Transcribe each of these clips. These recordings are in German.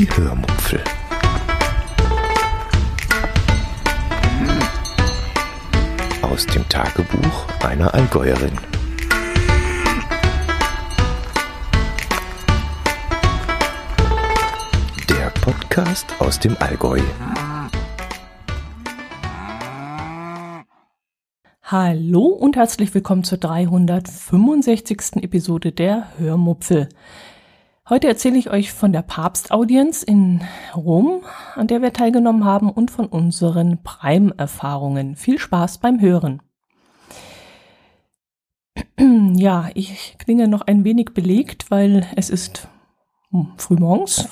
Die Hörmupfel. Aus dem Tagebuch einer Allgäuerin. Der Podcast aus dem Allgäu. Hallo und herzlich willkommen zur 365. Episode der Hörmupfel. Heute erzähle ich euch von der Papstaudienz in Rom, an der wir teilgenommen haben und von unseren Prime-Erfahrungen. Viel Spaß beim Hören. Ja, ich klinge noch ein wenig belegt, weil es ist frühmorgens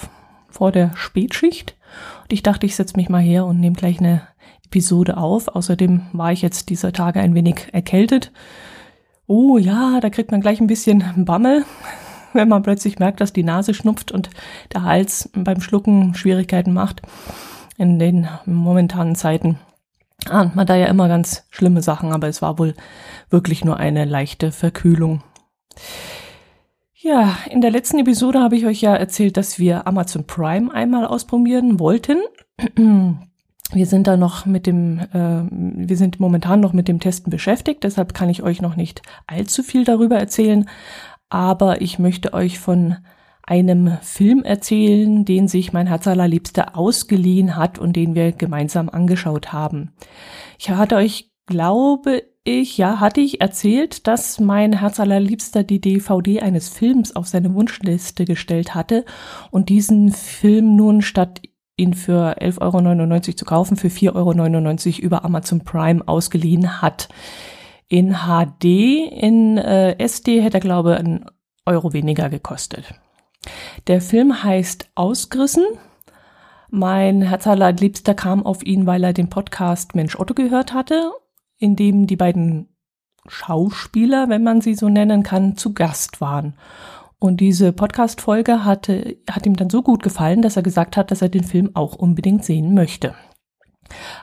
vor der Spätschicht und ich dachte, ich setze mich mal her und nehme gleich eine Episode auf. Außerdem war ich jetzt dieser Tage ein wenig erkältet. Oh ja, da kriegt man gleich ein bisschen Bammel, wenn man plötzlich merkt, dass die Nase schnupft und der Hals beim Schlucken Schwierigkeiten macht. In den momentanen Zeiten ahnt man da ja immer ganz schlimme Sachen, aber es war wohl wirklich nur eine leichte Verkühlung. Ja, in der letzten Episode habe ich euch ja erzählt, dass wir Amazon Prime einmal ausprobieren wollten. Wir sind da noch mit dem, äh, wir sind momentan noch mit dem Testen beschäftigt, deshalb kann ich euch noch nicht allzu viel darüber erzählen, aber ich möchte euch von einem Film erzählen, den sich mein Herz allerliebster ausgeliehen hat und den wir gemeinsam angeschaut haben. Ich hatte euch, glaube ich, ja, hatte ich erzählt, dass mein Herz allerliebster die DVD eines Films auf seine Wunschliste gestellt hatte und diesen Film nun statt ihn für 11,99 Euro zu kaufen, für 4,99 Euro über Amazon Prime ausgeliehen hat. In HD, in äh, SD hätte er, glaube ich, einen Euro weniger gekostet. Der Film heißt Ausgerissen. Mein Herzallerliebster kam auf ihn, weil er den Podcast Mensch Otto gehört hatte, in dem die beiden Schauspieler, wenn man sie so nennen kann, zu Gast waren. Und diese Podcast-Folge hatte, hat ihm dann so gut gefallen, dass er gesagt hat, dass er den Film auch unbedingt sehen möchte.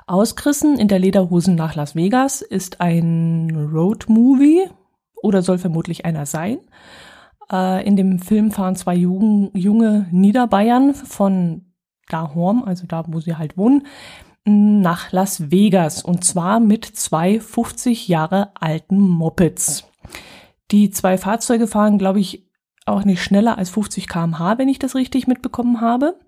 Ausgerissen in der Lederhosen nach Las Vegas ist ein Road-Movie oder soll vermutlich einer sein. Äh, in dem Film fahren zwei Jugend, junge Niederbayern von Dahorm, also da, wo sie halt wohnen, nach Las Vegas und zwar mit zwei 50 Jahre alten Mopeds. Die zwei Fahrzeuge fahren, glaube ich, auch nicht schneller als 50 kmh, wenn ich das richtig mitbekommen habe.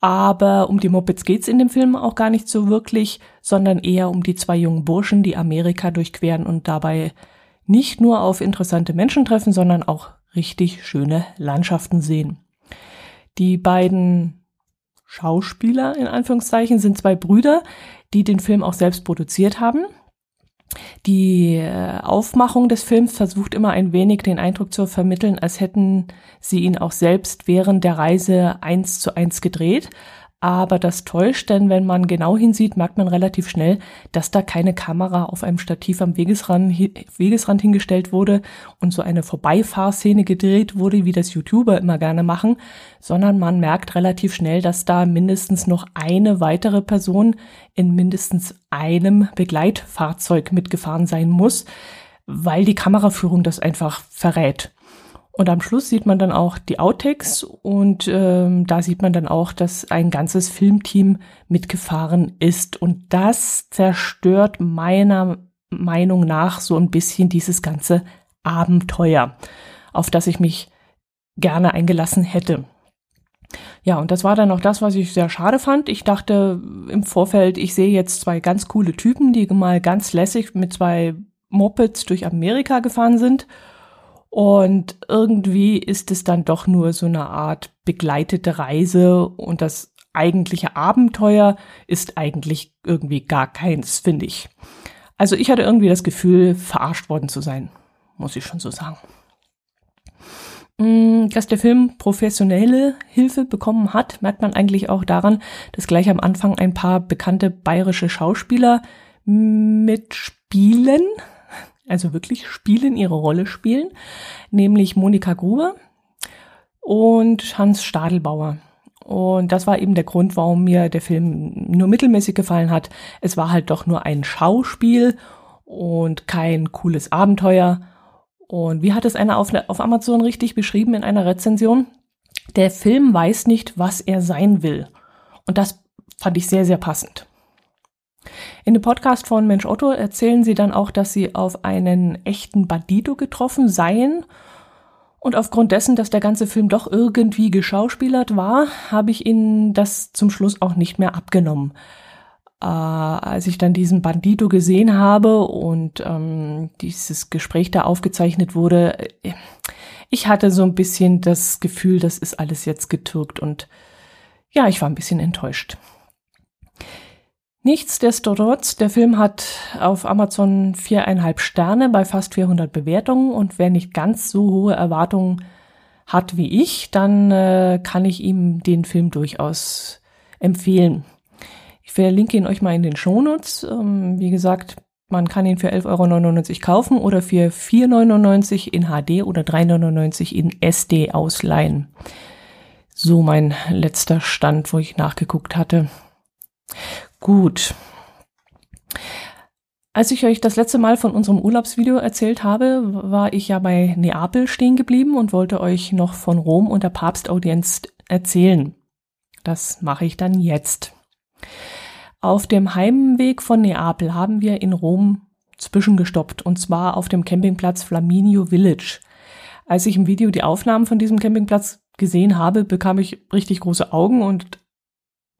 Aber um die Mopeds geht's in dem Film auch gar nicht so wirklich, sondern eher um die zwei jungen Burschen, die Amerika durchqueren und dabei nicht nur auf interessante Menschen treffen, sondern auch richtig schöne Landschaften sehen. Die beiden Schauspieler in Anführungszeichen sind zwei Brüder, die den Film auch selbst produziert haben. Die äh, Aufmachung des Films versucht immer ein wenig den Eindruck zu vermitteln, als hätten sie ihn auch selbst während der Reise eins zu eins gedreht. Aber das täuscht, denn wenn man genau hinsieht, merkt man relativ schnell, dass da keine Kamera auf einem Stativ am Wegesrand, Wegesrand hingestellt wurde und so eine Vorbeifahrszene gedreht wurde, wie das YouTuber immer gerne machen, sondern man merkt relativ schnell, dass da mindestens noch eine weitere Person in mindestens einem Begleitfahrzeug mitgefahren sein muss, weil die Kameraführung das einfach verrät. Und am Schluss sieht man dann auch die Outtakes und ähm, da sieht man dann auch, dass ein ganzes Filmteam mitgefahren ist. Und das zerstört meiner Meinung nach so ein bisschen dieses ganze Abenteuer, auf das ich mich gerne eingelassen hätte. Ja, und das war dann auch das, was ich sehr schade fand. Ich dachte im Vorfeld, ich sehe jetzt zwei ganz coole Typen, die mal ganz lässig mit zwei Mopeds durch Amerika gefahren sind und irgendwie ist es dann doch nur so eine Art begleitete Reise und das eigentliche Abenteuer ist eigentlich irgendwie gar keins, finde ich. Also ich hatte irgendwie das Gefühl, verarscht worden zu sein, muss ich schon so sagen. Mm, dass der Film professionelle Hilfe bekommen hat, merkt man eigentlich auch daran, dass gleich am Anfang ein paar bekannte bayerische Schauspieler mitspielen also wirklich spielen, ihre Rolle spielen, nämlich Monika Gruber und Hans Stadelbauer. Und das war eben der Grund, warum mir der Film nur mittelmäßig gefallen hat. Es war halt doch nur ein Schauspiel und kein cooles Abenteuer. Und wie hat es einer auf, auf Amazon richtig beschrieben in einer Rezension? Der Film weiß nicht, was er sein will. Und das fand ich sehr, sehr passend. In dem Podcast von Mensch Otto erzählen sie dann auch, dass sie auf einen echten Bandito getroffen seien. Und aufgrund dessen, dass der ganze Film doch irgendwie geschauspielert war, habe ich ihnen das zum Schluss auch nicht mehr abgenommen. Äh, als ich dann diesen Bandito gesehen habe und ähm, dieses Gespräch da aufgezeichnet wurde, äh, ich hatte so ein bisschen das Gefühl, das ist alles jetzt getürkt und ja, ich war ein bisschen enttäuscht. Nichtsdestotrotz, der Film hat auf Amazon viereinhalb Sterne bei fast 400 Bewertungen und wer nicht ganz so hohe Erwartungen hat wie ich, dann äh, kann ich ihm den Film durchaus empfehlen. Ich verlinke ihn euch mal in den Shownotes. Ähm, wie gesagt, man kann ihn für 11,99 Euro kaufen oder für 4,99 Euro in HD oder 3,99 Euro in SD ausleihen. So mein letzter Stand, wo ich nachgeguckt hatte. Gut. Als ich euch das letzte Mal von unserem Urlaubsvideo erzählt habe, war ich ja bei Neapel stehen geblieben und wollte euch noch von Rom und der Papstaudienz erzählen. Das mache ich dann jetzt. Auf dem Heimweg von Neapel haben wir in Rom zwischengestoppt und zwar auf dem Campingplatz Flaminio Village. Als ich im Video die Aufnahmen von diesem Campingplatz gesehen habe, bekam ich richtig große Augen und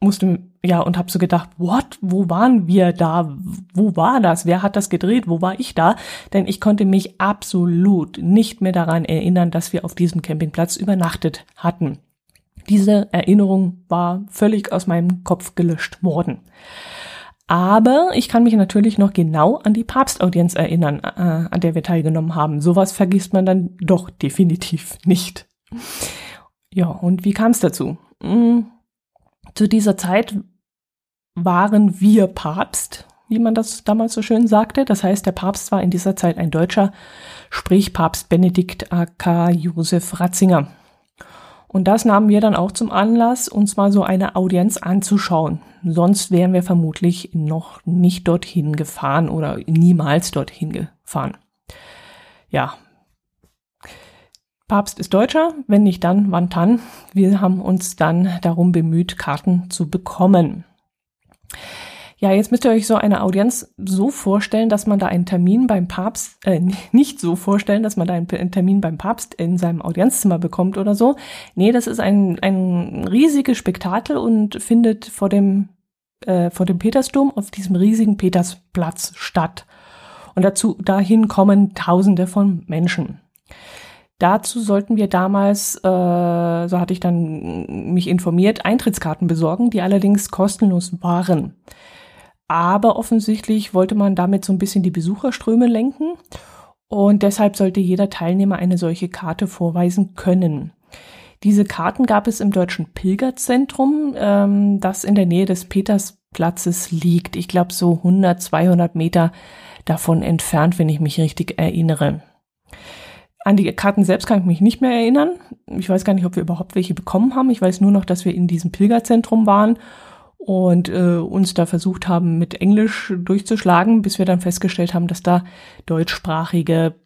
musste, ja, und habe so gedacht, what, wo waren wir da? Wo war das? Wer hat das gedreht? Wo war ich da? Denn ich konnte mich absolut nicht mehr daran erinnern, dass wir auf diesem Campingplatz übernachtet hatten. Diese Erinnerung war völlig aus meinem Kopf gelöscht worden. Aber ich kann mich natürlich noch genau an die Papstaudienz erinnern, äh, an der wir teilgenommen haben. Sowas vergisst man dann doch definitiv nicht. Ja, und wie kam es dazu? Hm, zu dieser Zeit waren wir Papst, wie man das damals so schön sagte. Das heißt, der Papst war in dieser Zeit ein Deutscher, sprich Papst Benedikt AK Josef Ratzinger. Und das nahmen wir dann auch zum Anlass, uns mal so eine Audienz anzuschauen. Sonst wären wir vermutlich noch nicht dorthin gefahren oder niemals dorthin gefahren. Ja, Papst ist Deutscher, wenn nicht dann, wann dann. Wir haben uns dann darum bemüht, Karten zu bekommen. Ja, jetzt müsst ihr euch so eine Audienz so vorstellen, dass man da einen Termin beim Papst, äh, nicht so vorstellen, dass man da einen Termin beim Papst in seinem Audienzzimmer bekommt oder so. Nee, das ist ein, ein riesiges Spektakel und findet vor dem, äh, vor dem Petersdom auf diesem riesigen Petersplatz statt. Und dazu, dahin kommen Tausende von Menschen. Dazu sollten wir damals, äh, so hatte ich dann mich informiert, Eintrittskarten besorgen, die allerdings kostenlos waren. Aber offensichtlich wollte man damit so ein bisschen die Besucherströme lenken und deshalb sollte jeder Teilnehmer eine solche Karte vorweisen können. Diese Karten gab es im Deutschen Pilgerzentrum, ähm, das in der Nähe des Petersplatzes liegt. Ich glaube so 100, 200 Meter davon entfernt, wenn ich mich richtig erinnere. An die Karten selbst kann ich mich nicht mehr erinnern. Ich weiß gar nicht, ob wir überhaupt welche bekommen haben. Ich weiß nur noch, dass wir in diesem Pilgerzentrum waren und äh, uns da versucht haben, mit Englisch durchzuschlagen, bis wir dann festgestellt haben, dass da deutschsprachige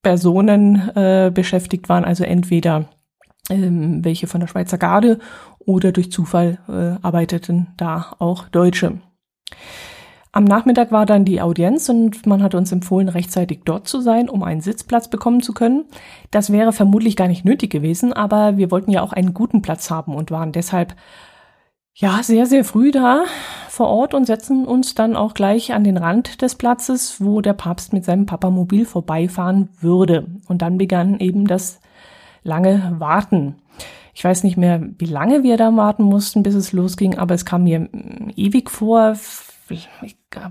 Personen äh, beschäftigt waren, also entweder ähm, welche von der Schweizer Garde oder durch Zufall äh, arbeiteten da auch Deutsche. Am Nachmittag war dann die Audienz und man hat uns empfohlen, rechtzeitig dort zu sein, um einen Sitzplatz bekommen zu können. Das wäre vermutlich gar nicht nötig gewesen, aber wir wollten ja auch einen guten Platz haben und waren deshalb ja sehr, sehr früh da vor Ort und setzen uns dann auch gleich an den Rand des Platzes, wo der Papst mit seinem Papamobil vorbeifahren würde. Und dann begann eben das lange Warten. Ich weiß nicht mehr, wie lange wir da warten mussten, bis es losging, aber es kam mir ewig vor,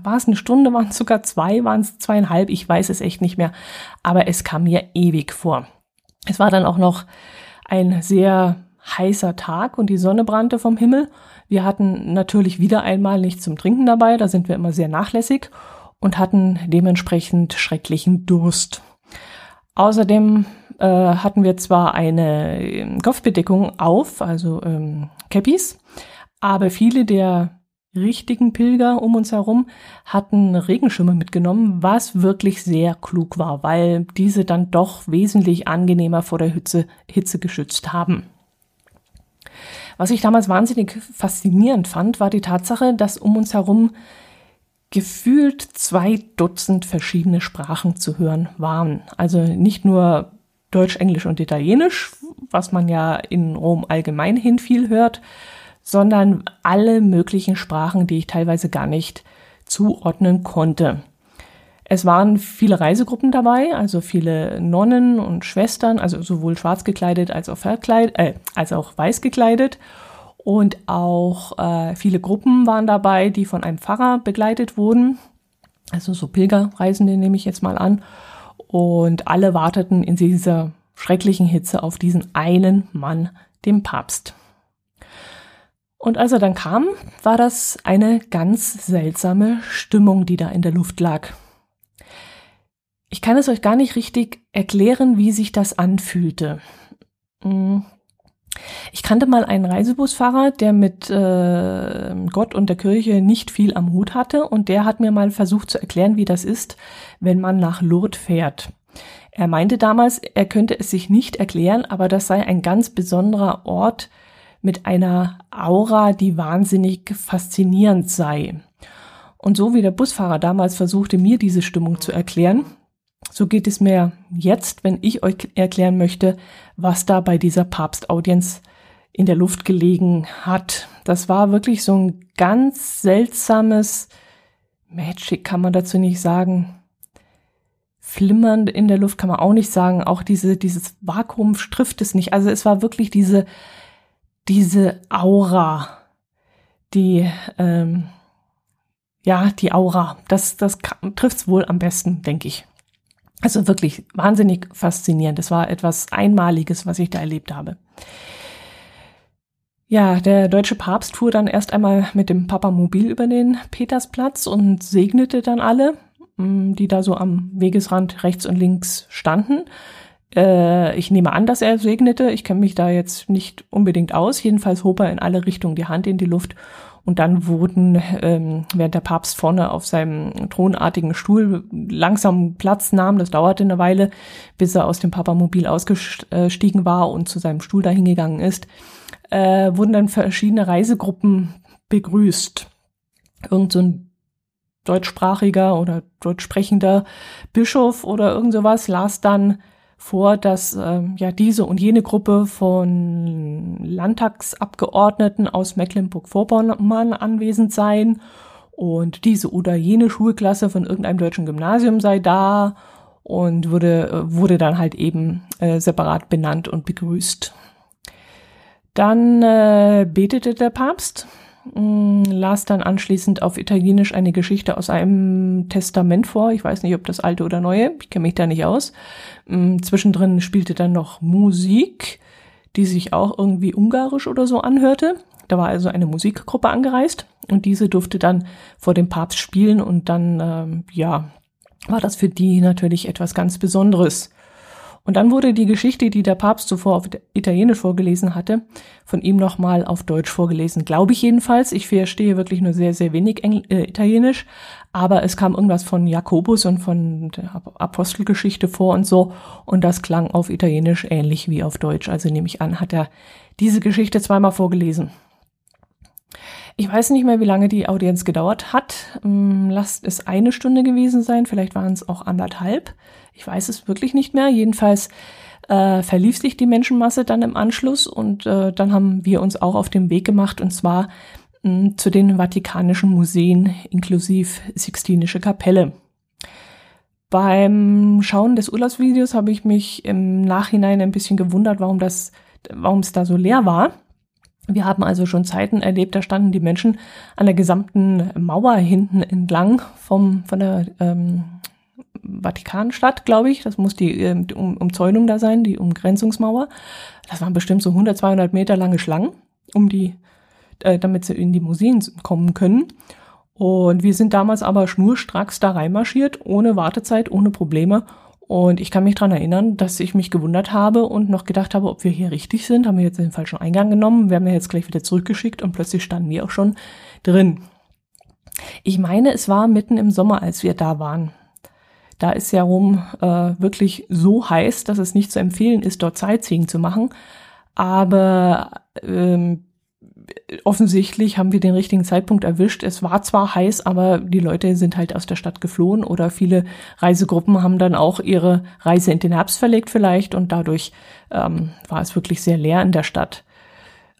war es eine Stunde, waren es sogar zwei, waren es zweieinhalb, ich weiß es echt nicht mehr, aber es kam mir ewig vor. Es war dann auch noch ein sehr heißer Tag und die Sonne brannte vom Himmel. Wir hatten natürlich wieder einmal nichts zum Trinken dabei, da sind wir immer sehr nachlässig und hatten dementsprechend schrecklichen Durst. Außerdem äh, hatten wir zwar eine ähm, Kopfbedeckung auf, also ähm, aber viele der richtigen Pilger um uns herum hatten Regenschirme mitgenommen, was wirklich sehr klug war, weil diese dann doch wesentlich angenehmer vor der Hitze, Hitze geschützt haben. Was ich damals wahnsinnig faszinierend fand, war die Tatsache, dass um uns herum gefühlt zwei Dutzend verschiedene Sprachen zu hören waren. Also nicht nur Deutsch, Englisch und Italienisch, was man ja in Rom allgemein hin viel hört, sondern alle möglichen Sprachen, die ich teilweise gar nicht zuordnen konnte. Es waren viele Reisegruppen dabei, also viele Nonnen und Schwestern, also sowohl schwarz gekleidet als auch verkleidet, äh, als auch weiß gekleidet. Und auch äh, viele Gruppen waren dabei, die von einem Pfarrer begleitet wurden. Also so Pilgerreisende nehme ich jetzt mal an. Und alle warteten in dieser schrecklichen Hitze auf diesen einen Mann, dem Papst. Und als er dann kam, war das eine ganz seltsame Stimmung, die da in der Luft lag. Ich kann es euch gar nicht richtig erklären, wie sich das anfühlte. Hm. Ich kannte mal einen Reisebusfahrer, der mit äh, Gott und der Kirche nicht viel am Hut hatte und der hat mir mal versucht zu erklären, wie das ist, wenn man nach Lourdes fährt. Er meinte damals, er könnte es sich nicht erklären, aber das sei ein ganz besonderer Ort mit einer Aura, die wahnsinnig faszinierend sei. Und so wie der Busfahrer damals versuchte, mir diese Stimmung zu erklären, so geht es mir jetzt, wenn ich euch erklären möchte, was da bei dieser Papstaudienz in der Luft gelegen hat. Das war wirklich so ein ganz seltsames Magic, kann man dazu nicht sagen. Flimmernd in der Luft kann man auch nicht sagen. Auch diese, dieses Vakuum trifft es nicht. Also es war wirklich diese, diese Aura, die, ähm, ja, die Aura. Das, das trifft es wohl am besten, denke ich. Also wirklich wahnsinnig faszinierend. Es war etwas Einmaliges, was ich da erlebt habe. Ja, der deutsche Papst fuhr dann erst einmal mit dem Papamobil über den Petersplatz und segnete dann alle, mm, die da so am Wegesrand rechts und links standen. Äh, ich nehme an, dass er segnete. Ich kenne mich da jetzt nicht unbedingt aus. Jedenfalls hob er in alle Richtungen die Hand in die Luft und dann wurden, ähm, während der Papst vorne auf seinem thronartigen Stuhl langsam Platz nahm, das dauerte eine Weile, bis er aus dem Papamobil ausgestiegen war und zu seinem Stuhl dahingegangen ist, äh, wurden dann verschiedene Reisegruppen begrüßt. Irgend so ein deutschsprachiger oder deutschsprechender Bischof oder irgend sowas las dann vor, dass äh, ja diese und jene Gruppe von Landtagsabgeordneten aus Mecklenburg-Vorpommern anwesend seien und diese oder jene Schulklasse von irgendeinem deutschen Gymnasium sei da und wurde, äh, wurde dann halt eben äh, separat benannt und begrüßt. Dann äh, betete der Papst las dann anschließend auf Italienisch eine Geschichte aus einem Testament vor. Ich weiß nicht, ob das alte oder neue. Ich kenne mich da nicht aus. Mm, zwischendrin spielte dann noch Musik, die sich auch irgendwie ungarisch oder so anhörte. Da war also eine Musikgruppe angereist und diese durfte dann vor dem Papst spielen und dann, ähm, ja, war das für die natürlich etwas ganz Besonderes. Und dann wurde die Geschichte, die der Papst zuvor auf Italienisch vorgelesen hatte, von ihm nochmal auf Deutsch vorgelesen. Glaube ich jedenfalls. Ich verstehe wirklich nur sehr, sehr wenig Engl äh, Italienisch. Aber es kam irgendwas von Jakobus und von der Apostelgeschichte vor und so. Und das klang auf Italienisch ähnlich wie auf Deutsch. Also nehme ich an, hat er diese Geschichte zweimal vorgelesen. Ich weiß nicht mehr, wie lange die Audienz gedauert hat. Hm, lasst es eine Stunde gewesen sein, vielleicht waren es auch anderthalb. Ich weiß es wirklich nicht mehr. Jedenfalls äh, verlief sich die Menschenmasse dann im Anschluss und äh, dann haben wir uns auch auf den Weg gemacht und zwar mh, hm, zu den Vatikanischen Museen inklusive Sixtinische Kapelle. Beim Schauen des Urlaubsvideos habe ich mich im Nachhinein ein bisschen gewundert, warum das, warum es da so leer war. Wir haben also schon Zeiten erlebt, da standen die Menschen an der gesamten Mauer hinten entlang vom, von der ähm, Vatikanstadt, glaube ich. Das muss die ähm, um, Umzäunung da sein, die Umgrenzungsmauer. Das waren bestimmt so 100, 200 Meter lange Schlangen, um die, äh, damit sie in die Museen kommen können. Und wir sind damals aber schnurstracks da reinmarschiert, ohne Wartezeit, ohne Probleme und ich kann mich dran erinnern, dass ich mich gewundert habe und noch gedacht habe, ob wir hier richtig sind. Haben wir jetzt den falschen Eingang genommen, werden wir jetzt gleich wieder zurückgeschickt und plötzlich standen wir auch schon drin. Ich meine, es war mitten im Sommer, als wir da waren. Da ist ja rum äh, wirklich so heiß, dass es nicht zu empfehlen ist, dort Sightseeing zu machen. Aber ähm, offensichtlich haben wir den richtigen Zeitpunkt erwischt. Es war zwar heiß, aber die Leute sind halt aus der Stadt geflohen oder viele Reisegruppen haben dann auch ihre Reise in den Herbst verlegt vielleicht und dadurch ähm, war es wirklich sehr leer in der Stadt.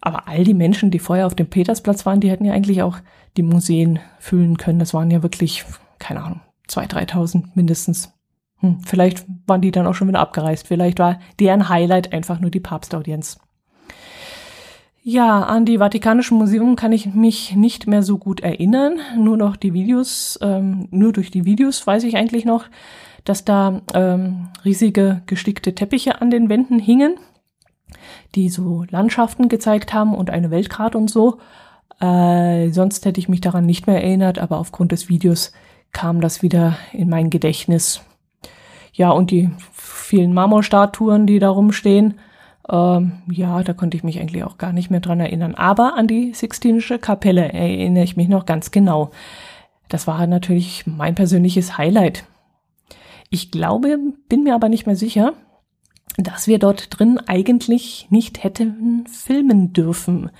Aber all die Menschen, die vorher auf dem Petersplatz waren, die hätten ja eigentlich auch die Museen füllen können. Das waren ja wirklich, keine Ahnung, zwei, dreitausend mindestens. Hm, vielleicht waren die dann auch schon wieder abgereist. Vielleicht war deren Highlight einfach nur die Papstaudienz. Ja, an die Vatikanischen Museum kann ich mich nicht mehr so gut erinnern. Nur noch die Videos, ähm, nur durch die Videos weiß ich eigentlich noch, dass da ähm, riesige gestickte Teppiche an den Wänden hingen, die so Landschaften gezeigt haben und eine Weltkarte und so. Äh, sonst hätte ich mich daran nicht mehr erinnert, aber aufgrund des Videos kam das wieder in mein Gedächtnis. Ja, und die vielen Marmorstatuen, die da rumstehen, ähm, ja, da konnte ich mich eigentlich auch gar nicht mehr dran erinnern. Aber an die Sixtinische Kapelle erinnere ich mich noch ganz genau. Das war natürlich mein persönliches Highlight. Ich glaube, bin mir aber nicht mehr sicher, dass wir dort drin eigentlich nicht hätten filmen dürfen.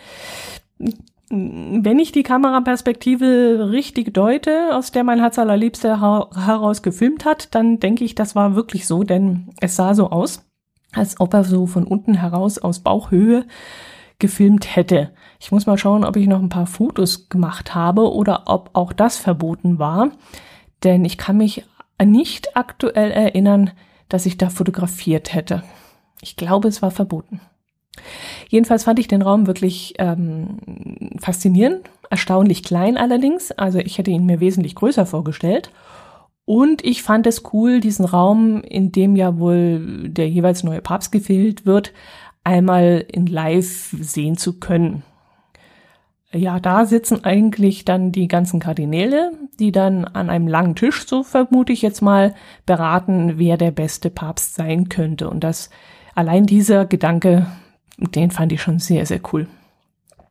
Wenn ich die Kameraperspektive richtig deute, aus der mein Herz allerliebster heraus gefilmt hat, dann denke ich, das war wirklich so, denn es sah so aus, als ob er so von unten heraus aus Bauchhöhe gefilmt hätte. Ich muss mal schauen, ob ich noch ein paar Fotos gemacht habe oder ob auch das verboten war, denn ich kann mich nicht aktuell erinnern, dass ich da fotografiert hätte. Ich glaube, es war verboten. Jedenfalls fand ich den Raum wirklich ähm, faszinierend, erstaunlich klein allerdings. Also ich hätte ihn mir wesentlich größer vorgestellt. Und ich fand es cool, diesen Raum, in dem ja wohl der jeweils neue Papst gefehlt wird, einmal in Live sehen zu können. Ja, da sitzen eigentlich dann die ganzen Kardinäle, die dann an einem langen Tisch, so vermute ich jetzt mal, beraten, wer der beste Papst sein könnte. Und das, allein dieser Gedanke, den fand ich schon sehr, sehr cool.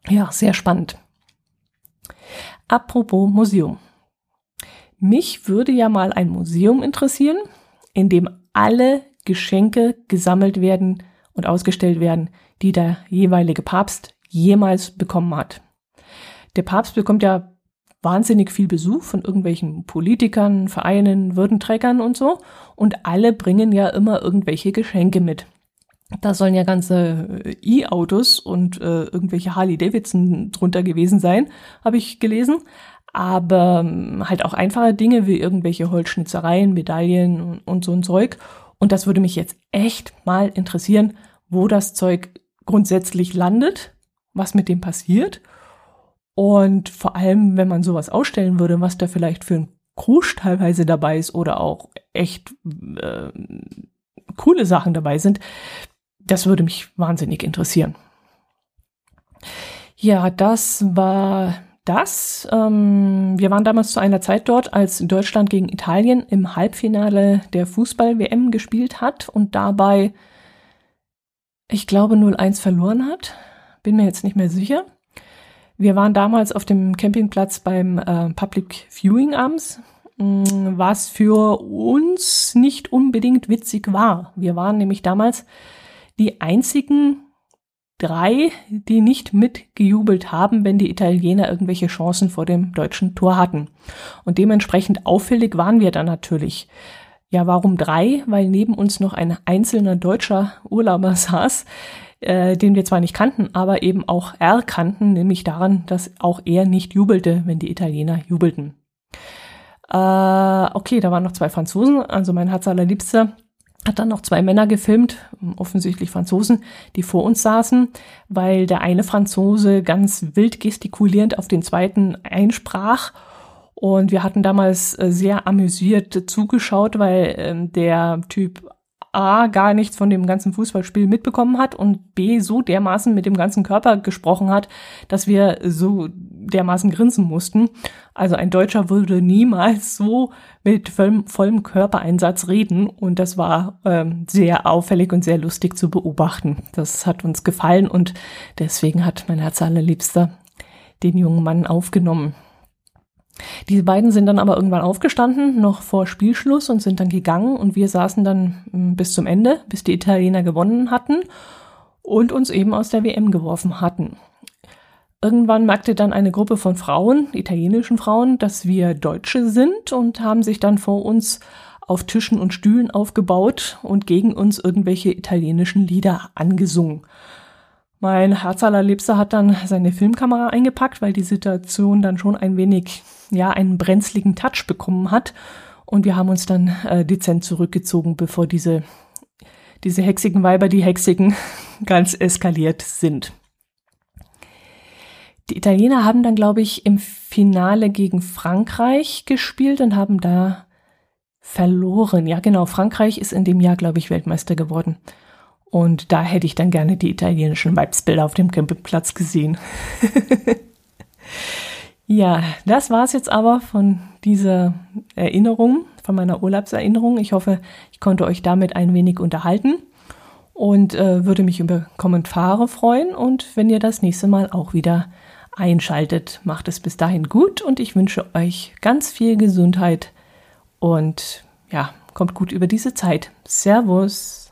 Ja, sehr spannend. Apropos Museum. Mich würde ja mal ein Museum interessieren, in dem alle Geschenke gesammelt werden und ausgestellt werden, die der jeweilige Papst jemals bekommen hat. Der Papst bekommt ja wahnsinnig viel Besuch von irgendwelchen Politikern, Vereinen, Würdenträgern und so. Und alle bringen ja immer irgendwelche Geschenke mit. Da sollen ja ganze äh, E-Autos und äh, irgendwelche Harley Davidson drunter gewesen sein, habe ich gelesen aber ähm, halt auch einfache Dinge wie irgendwelche Holzschnitzereien, Medaillen und, so ein Zeug. Und das würde mich jetzt echt mal interessieren, wo das Zeug grundsätzlich landet, was mit dem passiert. Und vor allem, wenn man sowas ausstellen würde, was da vielleicht für ein Krusch teilweise dabei ist oder auch echt äh, coole Sachen dabei sind, das würde mich wahnsinnig interessieren. Ja, das war das. Ähm, wir waren damals zu einer Zeit dort, als Deutschland gegen Italien im Halbfinale der Fußball-WM gespielt hat und dabei, ich glaube, 0-1 verloren hat. Bin mir jetzt nicht mehr sicher. Wir waren damals auf dem Campingplatz beim äh, Public Viewing abends, mm, was für uns nicht unbedingt witzig war. Wir waren nämlich damals die einzigen drei, die nicht mitgejubelt haben, wenn die Italiener irgendwelche Chancen vor dem deutschen Tor hatten. Und dementsprechend auffällig waren wir dann natürlich. Ja, warum drei? Weil neben uns noch ein einzelner deutscher Urlauber saß, äh, den wir zwar nicht kannten, aber eben auch erkannten, nämlich daran, dass auch er nicht jubelte, wenn die Italiener jubelten. Äh, okay, da waren noch zwei Franzosen, also mein Herz allerliebster hat dann noch zwei Männer gefilmt, offensichtlich Franzosen, die vor uns saßen, weil der eine Franzose ganz wild gestikulierend auf den zweiten einsprach. Und wir hatten damals äh, sehr amüsiert zugeschaut, weil ähm, der Typ A gar nichts von dem ganzen Fußballspiel mitbekommen hat und B so dermaßen mit dem ganzen Körper gesprochen hat, dass wir so dermaßen grinsen mussten. Also ein Deutscher würde niemals so mit vollem, vollem Körpereinsatz reden und das war ähm, sehr auffällig und sehr lustig zu beobachten. Das hat uns gefallen und deswegen hat mein Herz allerliebster den jungen Mann aufgenommen. Diese beiden sind dann aber irgendwann aufgestanden, noch vor Spielschluss und sind dann gegangen und wir saßen dann hm, bis zum Ende, bis die Italiener gewonnen hatten und uns eben aus der WM geworfen hatten. irgendwann merkte dann eine Gruppe von Frauen, italienischen Frauen, dass wir Deutsche sind und haben sich dann vor uns auf Tischen und Stühlen aufgebaut und gegen uns irgendwelche italienischen Lieder angesungen. Mein Herz allerliebster hat dann seine Filmkamera eingepackt, weil die Situation dann schon ein wenig, ja, einen brenzligen Touch bekommen hat. Und wir haben uns dann äh, dezent zurückgezogen, bevor diese, diese hexigen Weiber, die Hexigen, ganz eskaliert sind. Die Italiener haben dann, glaube ich, im Finale gegen Frankreich gespielt und haben da verloren. Ja, genau. Frankreich ist in dem Jahr, glaube ich, Weltmeister geworden. Und da hätte ich dann gerne die italienischen Weibsbilder auf dem Campingplatz gesehen. ja, das war es jetzt aber von dieser Erinnerung, von meiner Urlaubserinnerung. Ich hoffe, ich konnte euch damit ein wenig unterhalten und äh, würde mich über Kommentare freuen. Und wenn ihr das nächste Mal auch wieder einschaltet, macht es bis dahin gut und ich wünsche euch ganz viel Gesundheit und ja, kommt gut über diese Zeit. Servus.